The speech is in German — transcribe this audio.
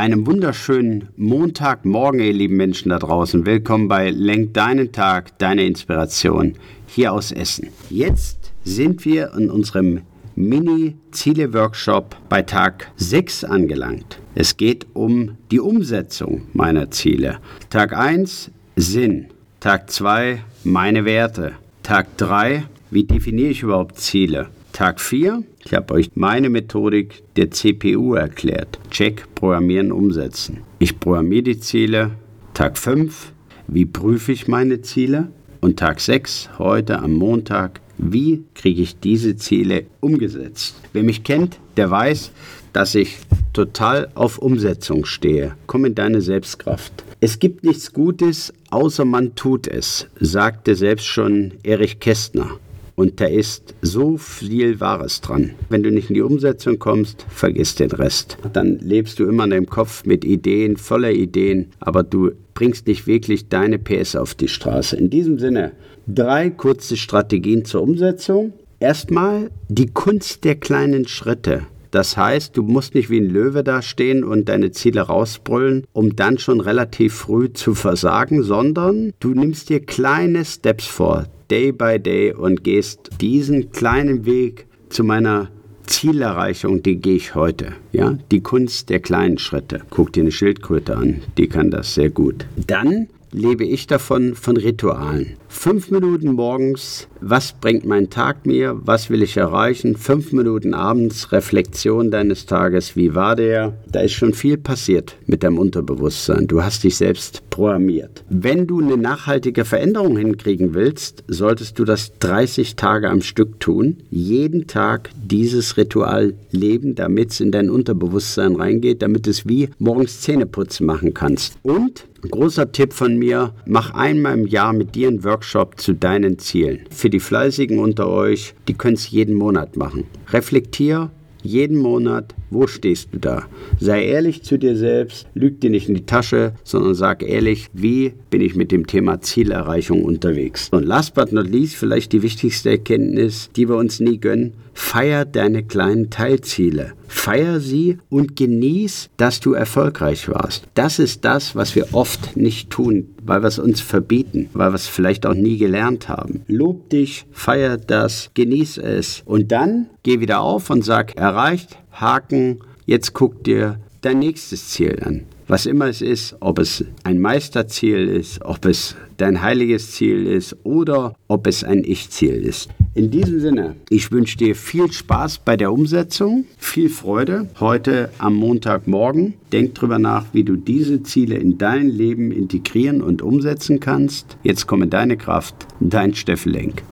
Einen wunderschönen Montagmorgen, ihr lieben Menschen da draußen. Willkommen bei Lenk deinen Tag, deine Inspiration hier aus Essen. Jetzt sind wir in unserem Mini-Ziele-Workshop bei Tag 6 angelangt. Es geht um die Umsetzung meiner Ziele. Tag 1 Sinn. Tag 2 meine Werte. Tag 3 wie definiere ich überhaupt Ziele? Tag 4, ich habe euch meine Methodik der CPU erklärt. Check, Programmieren, Umsetzen. Ich programmiere die Ziele. Tag 5, wie prüfe ich meine Ziele? Und Tag 6, heute am Montag, wie kriege ich diese Ziele umgesetzt? Wer mich kennt, der weiß, dass ich total auf Umsetzung stehe. Komm in deine Selbstkraft. Es gibt nichts Gutes, außer man tut es, sagte selbst schon Erich Kästner. Und da ist so viel Wahres dran. Wenn du nicht in die Umsetzung kommst, vergiss den Rest. Dann lebst du immer in deinem Kopf mit Ideen, voller Ideen, aber du bringst nicht wirklich deine PS auf die Straße. In diesem Sinne, drei kurze Strategien zur Umsetzung. Erstmal die Kunst der kleinen Schritte. Das heißt, du musst nicht wie ein Löwe da stehen und deine Ziele rausbrüllen, um dann schon relativ früh zu versagen, sondern du nimmst dir kleine Steps vor. Day by Day und gehst diesen kleinen Weg zu meiner Zielerreichung, die gehe ich heute. Ja, die Kunst der kleinen Schritte. Guck dir eine Schildkröte an, die kann das sehr gut. Dann lebe ich davon von Ritualen. Fünf Minuten morgens, was bringt mein Tag mir, was will ich erreichen? Fünf Minuten abends, Reflexion deines Tages, wie war der? Da ist schon viel passiert mit deinem Unterbewusstsein. Du hast dich selbst programmiert. Wenn du eine nachhaltige Veränderung hinkriegen willst, solltest du das 30 Tage am Stück tun. Jeden Tag dieses Ritual leben, damit es in dein Unterbewusstsein reingeht, damit es wie morgens Zähneputzen machen kannst. Und großer Tipp von mir, mach einmal im Jahr mit dir einen Workshop zu deinen Zielen. Für die Fleißigen unter euch, die können es jeden Monat machen. Reflektier jeden Monat, wo stehst du da? Sei ehrlich zu dir selbst, lüg dir nicht in die Tasche, sondern sag ehrlich, wie bin ich mit dem Thema Zielerreichung unterwegs? Und last but not least, vielleicht die wichtigste Erkenntnis, die wir uns nie gönnen, feier deine kleinen Teilziele. Feier sie und genieß, dass du erfolgreich warst. Das ist das, was wir oft nicht tun, weil wir es uns verbieten, weil wir es vielleicht auch nie gelernt haben. Lob dich, feier das, genieß es und dann geh wieder auf und sag, erreicht, Haken, jetzt guck dir dein nächstes Ziel an. Was immer es ist, ob es ein Meisterziel ist, ob es dein heiliges Ziel ist oder ob es ein Ich-Ziel ist. In diesem Sinne, ich wünsche dir viel Spaß bei der Umsetzung, viel Freude heute am Montagmorgen. Denk drüber nach, wie du diese Ziele in dein Leben integrieren und umsetzen kannst. Jetzt komme deine Kraft, dein Steffen Lenk.